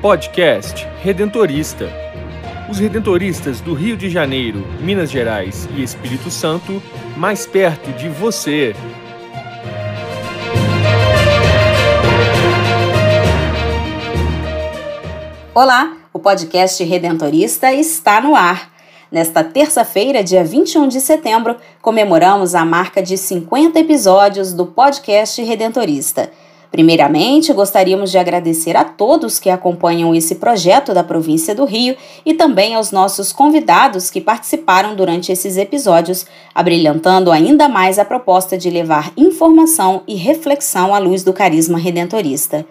Podcast Redentorista. Os redentoristas do Rio de Janeiro, Minas Gerais e Espírito Santo, mais perto de você. Olá, o podcast Redentorista está no ar. Nesta terça-feira, dia 21 de setembro, comemoramos a marca de 50 episódios do podcast Redentorista. Primeiramente, gostaríamos de agradecer a todos que acompanham esse projeto da província do Rio e também aos nossos convidados que participaram durante esses episódios, abrilhantando ainda mais a proposta de levar informação e reflexão à luz do carisma redentorista.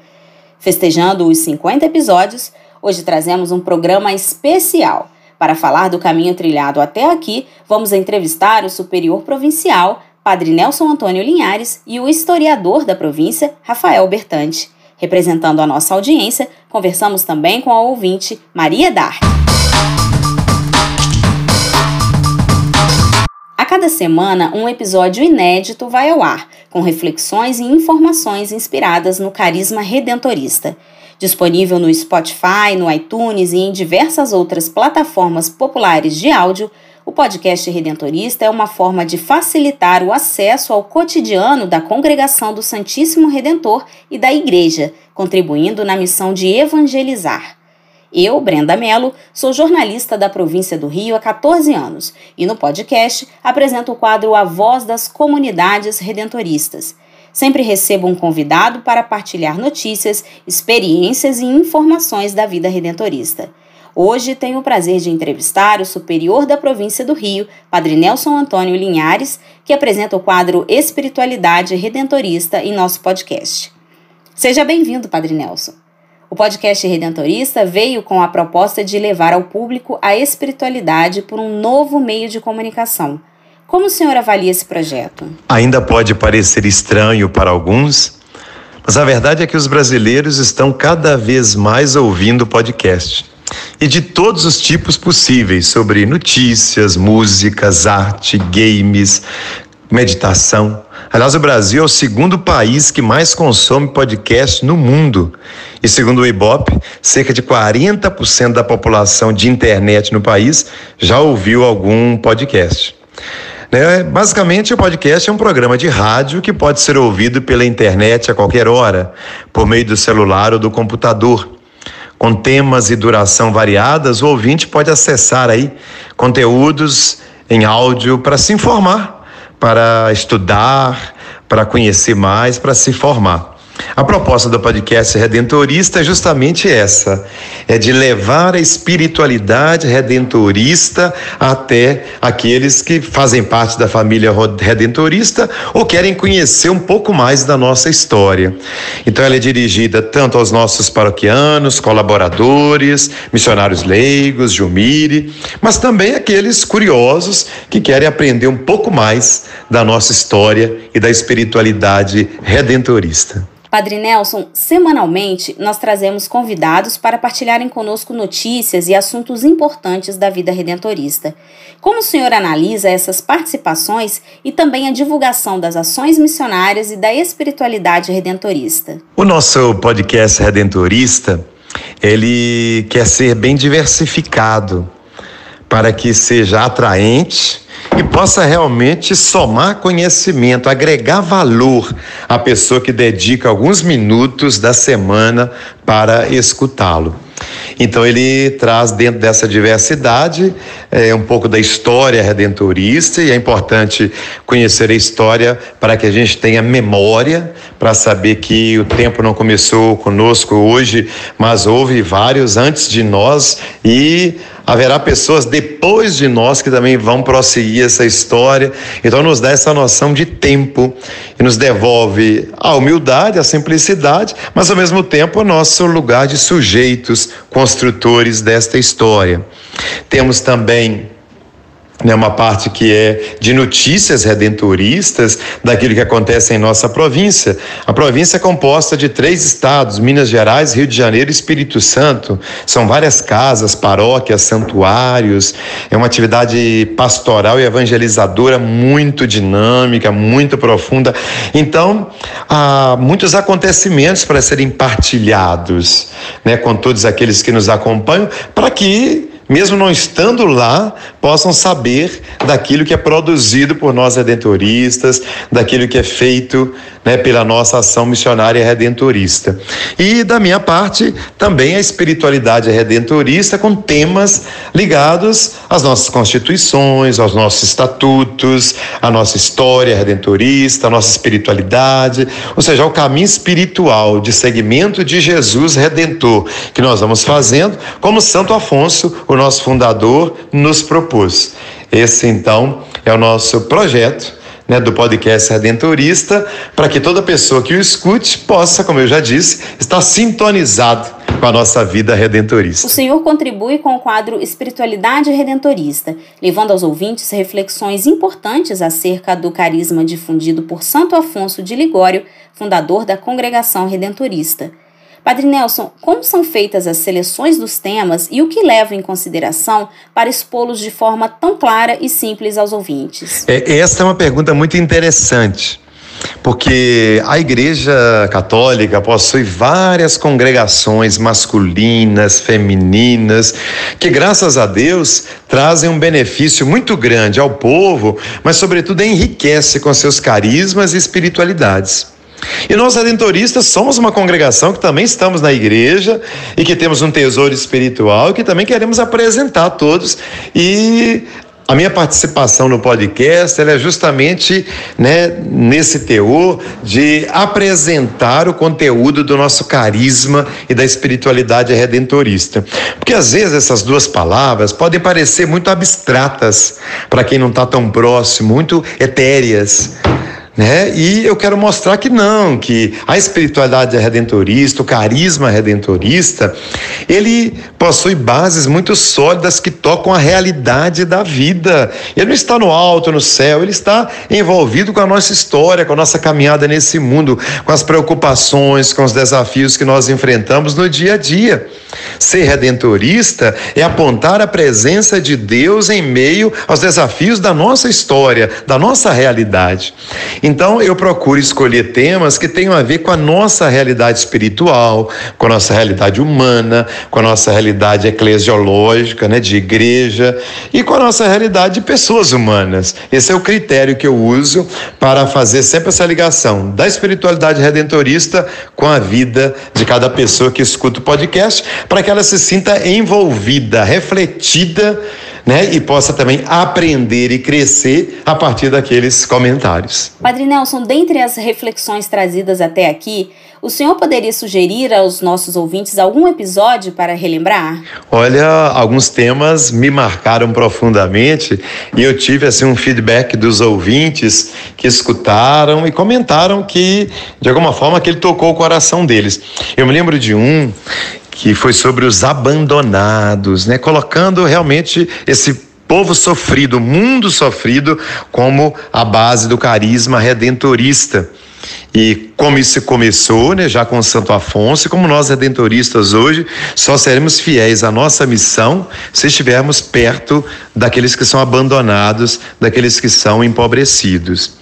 Festejando os 50 episódios, hoje trazemos um programa especial. Para falar do caminho trilhado até aqui, vamos entrevistar o superior provincial Padre Nelson Antônio Linhares e o historiador da província, Rafael Bertante. Representando a nossa audiência, conversamos também com a ouvinte Maria Dark. A cada semana, um episódio inédito vai ao ar, com reflexões e informações inspiradas no carisma redentorista. Disponível no Spotify, no iTunes e em diversas outras plataformas populares de áudio, o podcast Redentorista é uma forma de facilitar o acesso ao cotidiano da congregação do Santíssimo Redentor e da Igreja, contribuindo na missão de evangelizar. Eu, Brenda Mello, sou jornalista da província do Rio há 14 anos e no podcast apresento o quadro A Voz das Comunidades Redentoristas. Sempre recebo um convidado para partilhar notícias, experiências e informações da vida redentorista. Hoje tenho o prazer de entrevistar o superior da província do Rio, Padre Nelson Antônio Linhares, que apresenta o quadro Espiritualidade Redentorista em nosso podcast. Seja bem-vindo, Padre Nelson. O podcast Redentorista veio com a proposta de levar ao público a espiritualidade por um novo meio de comunicação. Como o senhor avalia esse projeto? Ainda pode parecer estranho para alguns, mas a verdade é que os brasileiros estão cada vez mais ouvindo podcast e de todos os tipos possíveis sobre notícias, músicas, arte, games, meditação. Aliás, o Brasil é o segundo país que mais consome podcast no mundo. E segundo o Ibope, cerca de 40% da população de internet no país já ouviu algum podcast. Né? Basicamente, o podcast é um programa de rádio que pode ser ouvido pela internet a qualquer hora, por meio do celular ou do computador com temas e duração variadas, o ouvinte pode acessar aí conteúdos em áudio para se informar, para estudar, para conhecer mais, para se formar. A proposta do podcast Redentorista é justamente essa: é de levar a espiritualidade redentorista até aqueles que fazem parte da família redentorista ou querem conhecer um pouco mais da nossa história. Então, ela é dirigida tanto aos nossos paroquianos, colaboradores, missionários leigos, Jumire, mas também aqueles curiosos que querem aprender um pouco mais da nossa história e da espiritualidade redentorista. Padre Nelson, semanalmente nós trazemos convidados para partilharem conosco notícias e assuntos importantes da vida redentorista. Como o senhor analisa essas participações e também a divulgação das ações missionárias e da espiritualidade redentorista? O nosso podcast redentorista, ele quer ser bem diversificado para que seja atraente e possa realmente somar conhecimento, agregar valor à pessoa que dedica alguns minutos da semana para escutá-lo. Então ele traz dentro dessa diversidade é, um pouco da história redentorista e é importante conhecer a história para que a gente tenha memória para saber que o tempo não começou conosco hoje, mas houve vários antes de nós e haverá pessoas depois de nós que também vão prosseguir essa história. Então, nos dá essa noção de tempo e nos devolve a humildade, a simplicidade, mas ao mesmo tempo o nosso lugar de sujeitos, construtores desta história. Temos também né, uma parte que é de notícias redentoristas daquilo que acontece em nossa província. A província é composta de três estados: Minas Gerais, Rio de Janeiro e Espírito Santo. São várias casas, paróquias, santuários. É uma atividade pastoral e evangelizadora muito dinâmica, muito profunda. Então, há muitos acontecimentos para serem partilhados né, com todos aqueles que nos acompanham, para que mesmo não estando lá, possam saber daquilo que é produzido por nós redentoristas, daquilo que é feito né, pela nossa ação missionária redentorista. E da minha parte, também a espiritualidade redentorista com temas ligados às nossas constituições, aos nossos estatutos, à nossa história redentorista, à nossa espiritualidade, ou seja, ao caminho espiritual de segmento de Jesus redentor que nós vamos fazendo, como Santo Afonso, o nosso fundador, nos propôs. Esse então é o nosso projeto né, do podcast Redentorista, para que toda pessoa que o escute possa, como eu já disse, estar sintonizado com a nossa vida redentorista. O Senhor contribui com o quadro Espiritualidade Redentorista, levando aos ouvintes reflexões importantes acerca do carisma difundido por Santo Afonso de Ligório, fundador da Congregação Redentorista. Padre Nelson, como são feitas as seleções dos temas e o que leva em consideração para expô-los de forma tão clara e simples aos ouvintes? É, essa é uma pergunta muito interessante porque a Igreja Católica possui várias congregações masculinas, femininas, que graças a Deus trazem um benefício muito grande ao povo, mas sobretudo enriquece com seus carismas e espiritualidades. E nós redentoristas somos uma congregação que também estamos na igreja e que temos um tesouro espiritual que também queremos apresentar a todos e a minha participação no podcast é justamente né, nesse teor de apresentar o conteúdo do nosso carisma e da espiritualidade redentorista. Porque às vezes essas duas palavras podem parecer muito abstratas para quem não está tão próximo, muito etéreas. Né? E eu quero mostrar que não, que a espiritualidade redentorista, o carisma redentorista, ele possui bases muito sólidas que tocam a realidade da vida. Ele não está no alto, no céu, ele está envolvido com a nossa história, com a nossa caminhada nesse mundo, com as preocupações, com os desafios que nós enfrentamos no dia a dia. Ser redentorista é apontar a presença de Deus em meio aos desafios da nossa história, da nossa realidade. Então eu procuro escolher temas que tenham a ver com a nossa realidade espiritual, com a nossa realidade humana, com a nossa realidade eclesiológica, né, de igreja, e com a nossa realidade de pessoas humanas. Esse é o critério que eu uso para fazer sempre essa ligação da espiritualidade redentorista com a vida de cada pessoa que escuta o podcast, para que ela se sinta envolvida, refletida né? E possa também aprender e crescer a partir daqueles comentários. Padre Nelson, dentre as reflexões trazidas até aqui, o senhor poderia sugerir aos nossos ouvintes algum episódio para relembrar? Olha, alguns temas me marcaram profundamente e eu tive assim um feedback dos ouvintes que escutaram e comentaram que de alguma forma que ele tocou o coração deles. Eu me lembro de um que foi sobre os abandonados, né? Colocando realmente esse povo sofrido, mundo sofrido, como a base do carisma redentorista. E como isso começou, né, já com Santo Afonso, como nós redentoristas hoje, só seremos fiéis à nossa missão se estivermos perto daqueles que são abandonados, daqueles que são empobrecidos.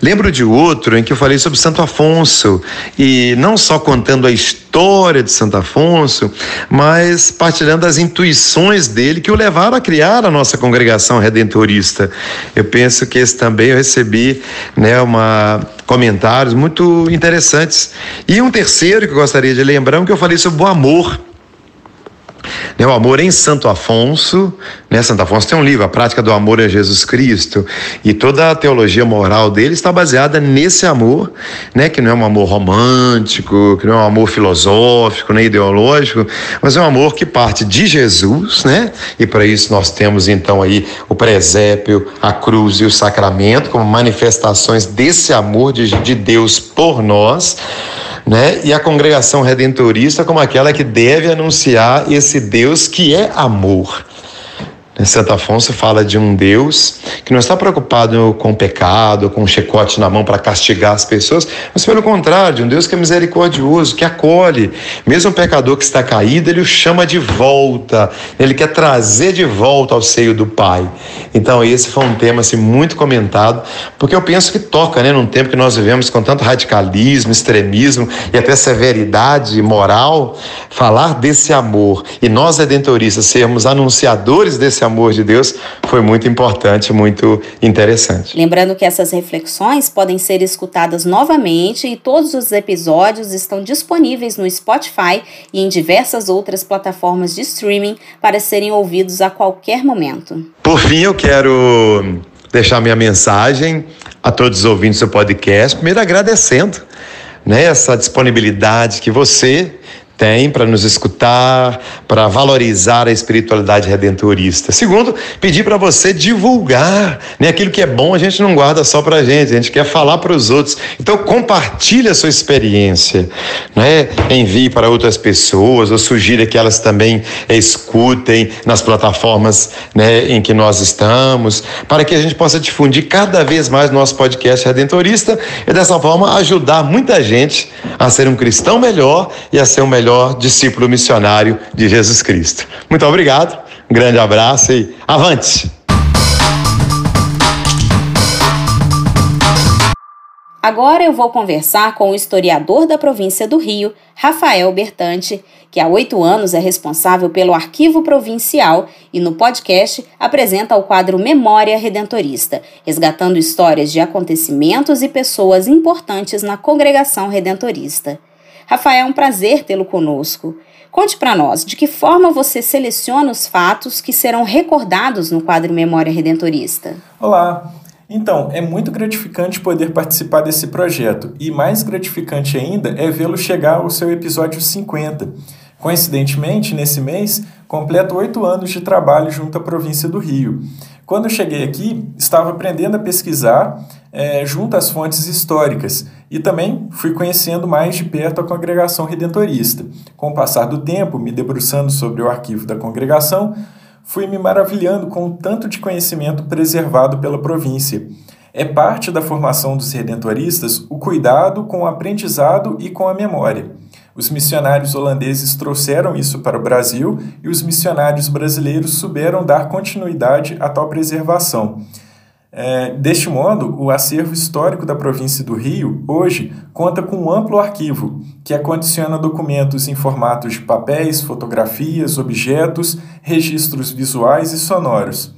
Lembro de outro em que eu falei sobre Santo Afonso, e não só contando a história de Santo Afonso, mas partilhando as intuições dele que o levaram a criar a nossa congregação redentorista. Eu penso que esse também eu recebi né, uma, comentários muito interessantes. E um terceiro que eu gostaria de lembrar, um que eu falei sobre o amor né, o amor em Santo Afonso, né, Santo Afonso tem um livro, A Prática do Amor a Jesus Cristo, e toda a teologia moral dele está baseada nesse amor, né, que não é um amor romântico, que não é um amor filosófico, nem ideológico, mas é um amor que parte de Jesus, né, e para isso nós temos então aí o presépio, a cruz e o sacramento como manifestações desse amor de, de Deus por nós né? E a congregação redentorista como aquela que deve anunciar esse Deus que é amor. Santo Afonso fala de um Deus que não está preocupado com o pecado, com um chicote na mão para castigar as pessoas, mas pelo contrário, de um Deus que é misericordioso, que acolhe. Mesmo um pecador que está caído, ele o chama de volta, ele quer trazer de volta ao seio do Pai. Então, esse foi um tema assim, muito comentado, porque eu penso que toca, né, num tempo que nós vivemos com tanto radicalismo, extremismo e até severidade moral, falar desse amor e nós redentoristas sermos anunciadores desse amor de Deus foi muito importante, muito interessante. Lembrando que essas reflexões podem ser escutadas novamente e todos os episódios estão disponíveis no Spotify e em diversas outras plataformas de streaming para serem ouvidos a qualquer momento. Por fim, eu quero deixar minha mensagem a todos os ouvintes do podcast, primeiro agradecendo né, essa disponibilidade que você tem para nos escutar, para valorizar a espiritualidade redentorista. Segundo, pedir para você divulgar, né? Aquilo que é bom a gente não guarda só para a gente, a gente quer falar para os outros. Então compartilhe a sua experiência, né? Envie para outras pessoas ou sugira que elas também escutem nas plataformas, né, em que nós estamos, para que a gente possa difundir cada vez mais nosso podcast redentorista e dessa forma ajudar muita gente a ser um cristão melhor e a ser um melhor melhor discípulo missionário de Jesus Cristo. Muito obrigado, um grande abraço e avante! Agora eu vou conversar com o historiador da província do Rio, Rafael Bertante, que há oito anos é responsável pelo Arquivo Provincial e no podcast apresenta o quadro Memória Redentorista, resgatando histórias de acontecimentos e pessoas importantes na congregação redentorista. Rafael, é um prazer tê-lo conosco. Conte para nós de que forma você seleciona os fatos que serão recordados no quadro Memória Redentorista. Olá! Então, é muito gratificante poder participar desse projeto e mais gratificante ainda é vê-lo chegar ao seu episódio 50. Coincidentemente, nesse mês, completo oito anos de trabalho junto à província do Rio. Quando cheguei aqui, estava aprendendo a pesquisar é, junto às fontes históricas e também fui conhecendo mais de perto a congregação redentorista. Com o passar do tempo, me debruçando sobre o arquivo da congregação, fui me maravilhando com o tanto de conhecimento preservado pela província. É parte da formação dos redentoristas o cuidado com o aprendizado e com a memória. Os missionários holandeses trouxeram isso para o Brasil e os missionários brasileiros souberam dar continuidade a tal preservação. É, deste modo, o acervo histórico da província do Rio, hoje, conta com um amplo arquivo, que acondiciona documentos em formatos de papéis, fotografias, objetos, registros visuais e sonoros.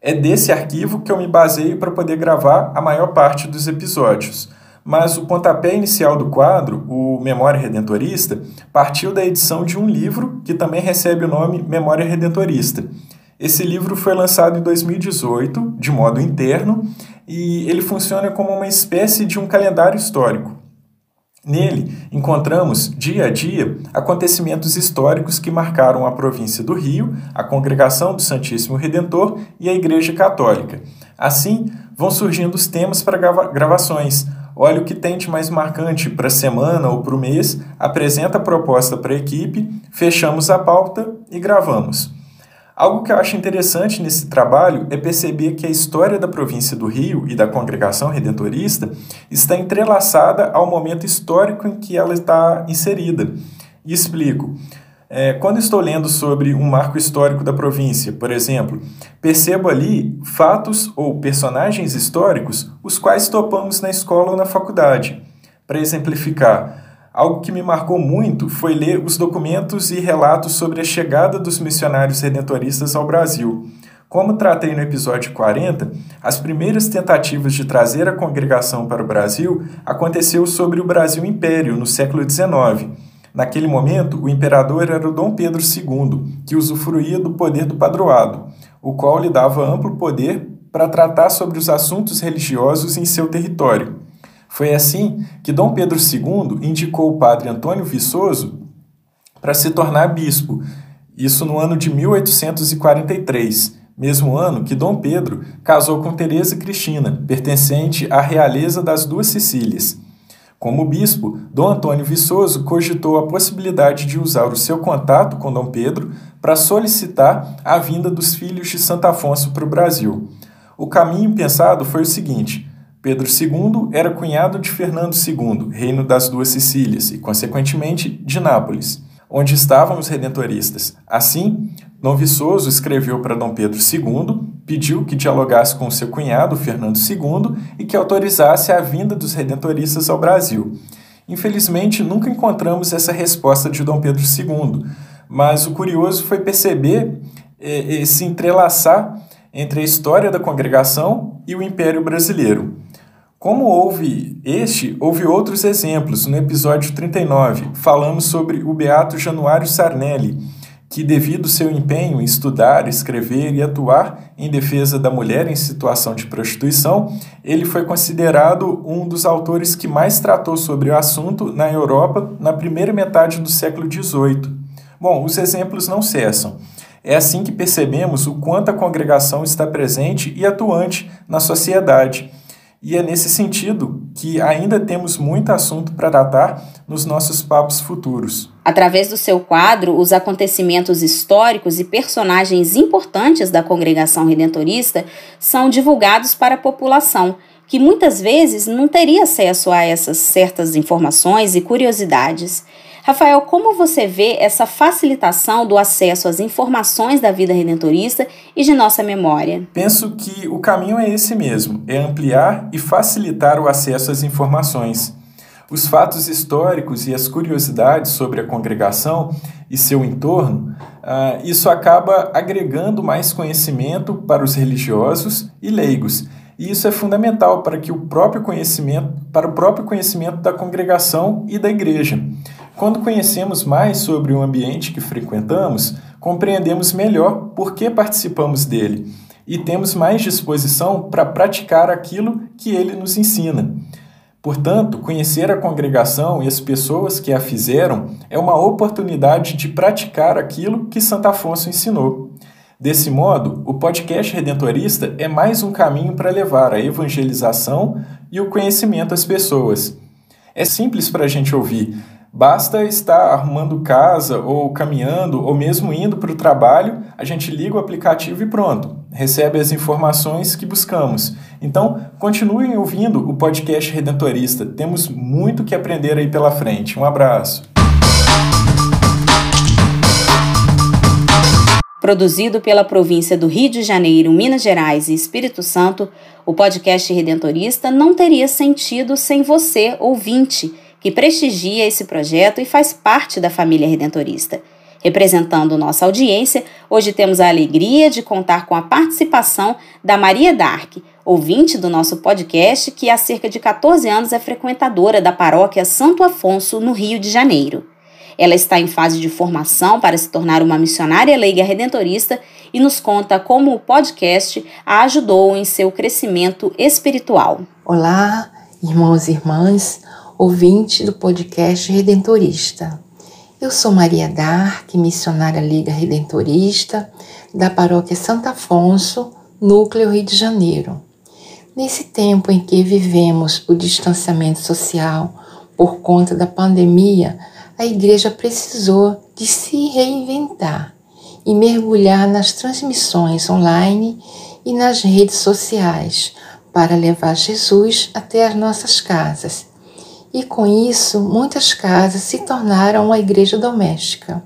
É desse arquivo que eu me baseio para poder gravar a maior parte dos episódios mas o pontapé inicial do quadro, o Memória Redentorista, partiu da edição de um livro que também recebe o nome Memória Redentorista. Esse livro foi lançado em 2018, de modo interno, e ele funciona como uma espécie de um calendário histórico. Nele, encontramos, dia a dia, acontecimentos históricos que marcaram a província do Rio, a Congregação do Santíssimo Redentor e a Igreja Católica. Assim, vão surgindo os temas para gravações, olha o que tem de mais marcante para a semana ou para o mês, apresenta a proposta para a equipe, fechamos a pauta e gravamos. Algo que eu acho interessante nesse trabalho é perceber que a história da província do Rio e da congregação redentorista está entrelaçada ao momento histórico em que ela está inserida. E explico. É, quando estou lendo sobre um marco histórico da província, por exemplo, percebo ali fatos ou personagens históricos os quais topamos na escola ou na faculdade. Para exemplificar, algo que me marcou muito foi ler os documentos e relatos sobre a chegada dos missionários redentoristas ao Brasil. Como tratei no episódio 40, as primeiras tentativas de trazer a congregação para o Brasil aconteceu sobre o Brasil Império no século XIX Naquele momento, o imperador era o Dom Pedro II, que usufruía do poder do padroado, o qual lhe dava amplo poder para tratar sobre os assuntos religiosos em seu território. Foi assim que Dom Pedro II indicou o padre Antônio Viçoso para se tornar bispo, isso no ano de 1843, mesmo ano que Dom Pedro casou com Teresa Cristina, pertencente à realeza das duas Sicílias. Como bispo, Dom Antônio Viçoso cogitou a possibilidade de usar o seu contato com Dom Pedro para solicitar a vinda dos filhos de Santo Afonso para o Brasil. O caminho pensado foi o seguinte: Pedro II era cunhado de Fernando II, reino das Duas Sicílias, e, consequentemente, de Nápoles, onde estavam os redentoristas. Assim, Dom Viçoso escreveu para Dom Pedro II, pediu que dialogasse com seu cunhado, Fernando II, e que autorizasse a vinda dos redentoristas ao Brasil. Infelizmente, nunca encontramos essa resposta de Dom Pedro II, mas o curioso foi perceber eh, esse entrelaçar entre a história da congregação e o Império Brasileiro. Como houve este, houve outros exemplos. No episódio 39, falamos sobre o beato Januário Sarnelli, que, devido ao seu empenho em estudar, escrever e atuar em defesa da mulher em situação de prostituição, ele foi considerado um dos autores que mais tratou sobre o assunto na Europa na primeira metade do século XVIII. Bom, os exemplos não cessam. É assim que percebemos o quanto a congregação está presente e atuante na sociedade e é nesse sentido que ainda temos muito assunto para tratar nos nossos papos futuros. Através do seu quadro, os acontecimentos históricos e personagens importantes da congregação redentorista são divulgados para a população, que muitas vezes não teria acesso a essas certas informações e curiosidades. Rafael, como você vê essa facilitação do acesso às informações da vida redentorista e de nossa memória? Penso que o caminho é esse mesmo: é ampliar e facilitar o acesso às informações. Os fatos históricos e as curiosidades sobre a congregação e seu entorno, uh, isso acaba agregando mais conhecimento para os religiosos e leigos. E isso é fundamental para que o próprio conhecimento, para o próprio conhecimento da congregação e da igreja. Quando conhecemos mais sobre o ambiente que frequentamos, compreendemos melhor por que participamos dele e temos mais disposição para praticar aquilo que ele nos ensina. Portanto, conhecer a congregação e as pessoas que a fizeram é uma oportunidade de praticar aquilo que Santo Afonso ensinou. Desse modo, o podcast Redentorista é mais um caminho para levar a evangelização e o conhecimento às pessoas. É simples para a gente ouvir, Basta estar arrumando casa ou caminhando ou mesmo indo para o trabalho, a gente liga o aplicativo e pronto, recebe as informações que buscamos. Então, continuem ouvindo o podcast Redentorista. Temos muito que aprender aí pela frente. Um abraço. Produzido pela província do Rio de Janeiro, Minas Gerais e Espírito Santo, o podcast Redentorista não teria sentido sem você, ouvinte que prestigia esse projeto e faz parte da família redentorista. Representando nossa audiência, hoje temos a alegria de contar com a participação da Maria Dark, ouvinte do nosso podcast, que há cerca de 14 anos é frequentadora da paróquia Santo Afonso, no Rio de Janeiro. Ela está em fase de formação para se tornar uma missionária leiga redentorista e nos conta como o podcast a ajudou em seu crescimento espiritual. Olá, irmãos e irmãs ouvinte do podcast Redentorista. Eu sou Maria Dark, missionária Liga Redentorista da Paróquia Santo Afonso, Núcleo Rio de Janeiro. Nesse tempo em que vivemos o distanciamento social por conta da pandemia, a igreja precisou de se reinventar e mergulhar nas transmissões online e nas redes sociais para levar Jesus até as nossas casas e com isso muitas casas se tornaram uma igreja doméstica.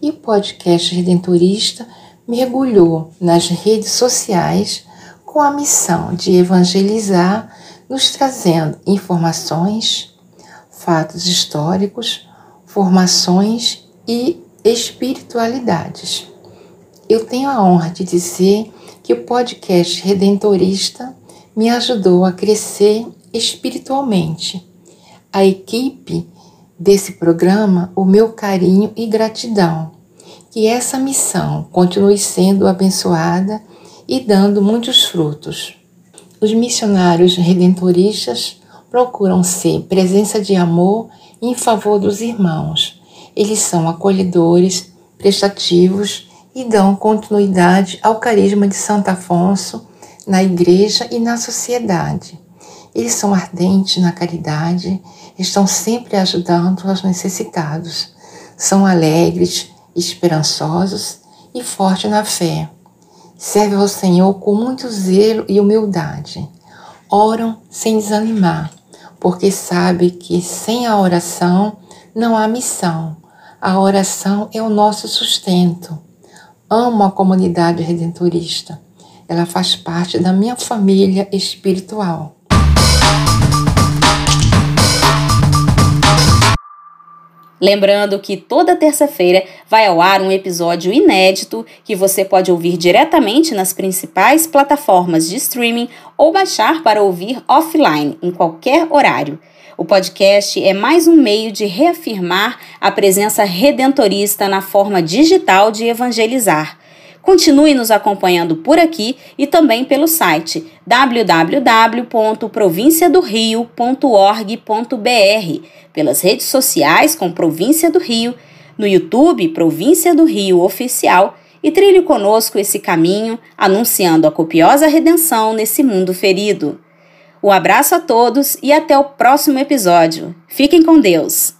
E o podcast Redentorista mergulhou nas redes sociais com a missão de evangelizar, nos trazendo informações, fatos históricos, formações e espiritualidades. Eu tenho a honra de dizer que o podcast Redentorista me ajudou a crescer espiritualmente a equipe desse programa o meu carinho e gratidão. Que essa missão continue sendo abençoada e dando muitos frutos. Os missionários redentoristas procuram ser presença de amor em favor dos irmãos. Eles são acolhedores, prestativos e dão continuidade ao carisma de Santo Afonso na igreja e na sociedade. Eles são ardentes na caridade, estão sempre ajudando os necessitados, são alegres, esperançosos e fortes na fé. Servem ao Senhor com muito zelo e humildade. Oram sem desanimar, porque sabe que sem a oração não há missão. A oração é o nosso sustento. Amo a comunidade redentorista. Ela faz parte da minha família espiritual. Lembrando que toda terça-feira vai ao ar um episódio inédito que você pode ouvir diretamente nas principais plataformas de streaming ou baixar para ouvir offline, em qualquer horário. O podcast é mais um meio de reafirmar a presença redentorista na forma digital de evangelizar. Continue nos acompanhando por aqui e também pelo site www.provinciadorio.org.br, pelas redes sociais com Província do Rio, no YouTube Província do Rio Oficial e trilhe conosco esse caminho anunciando a copiosa redenção nesse mundo ferido. Um abraço a todos e até o próximo episódio. Fiquem com Deus!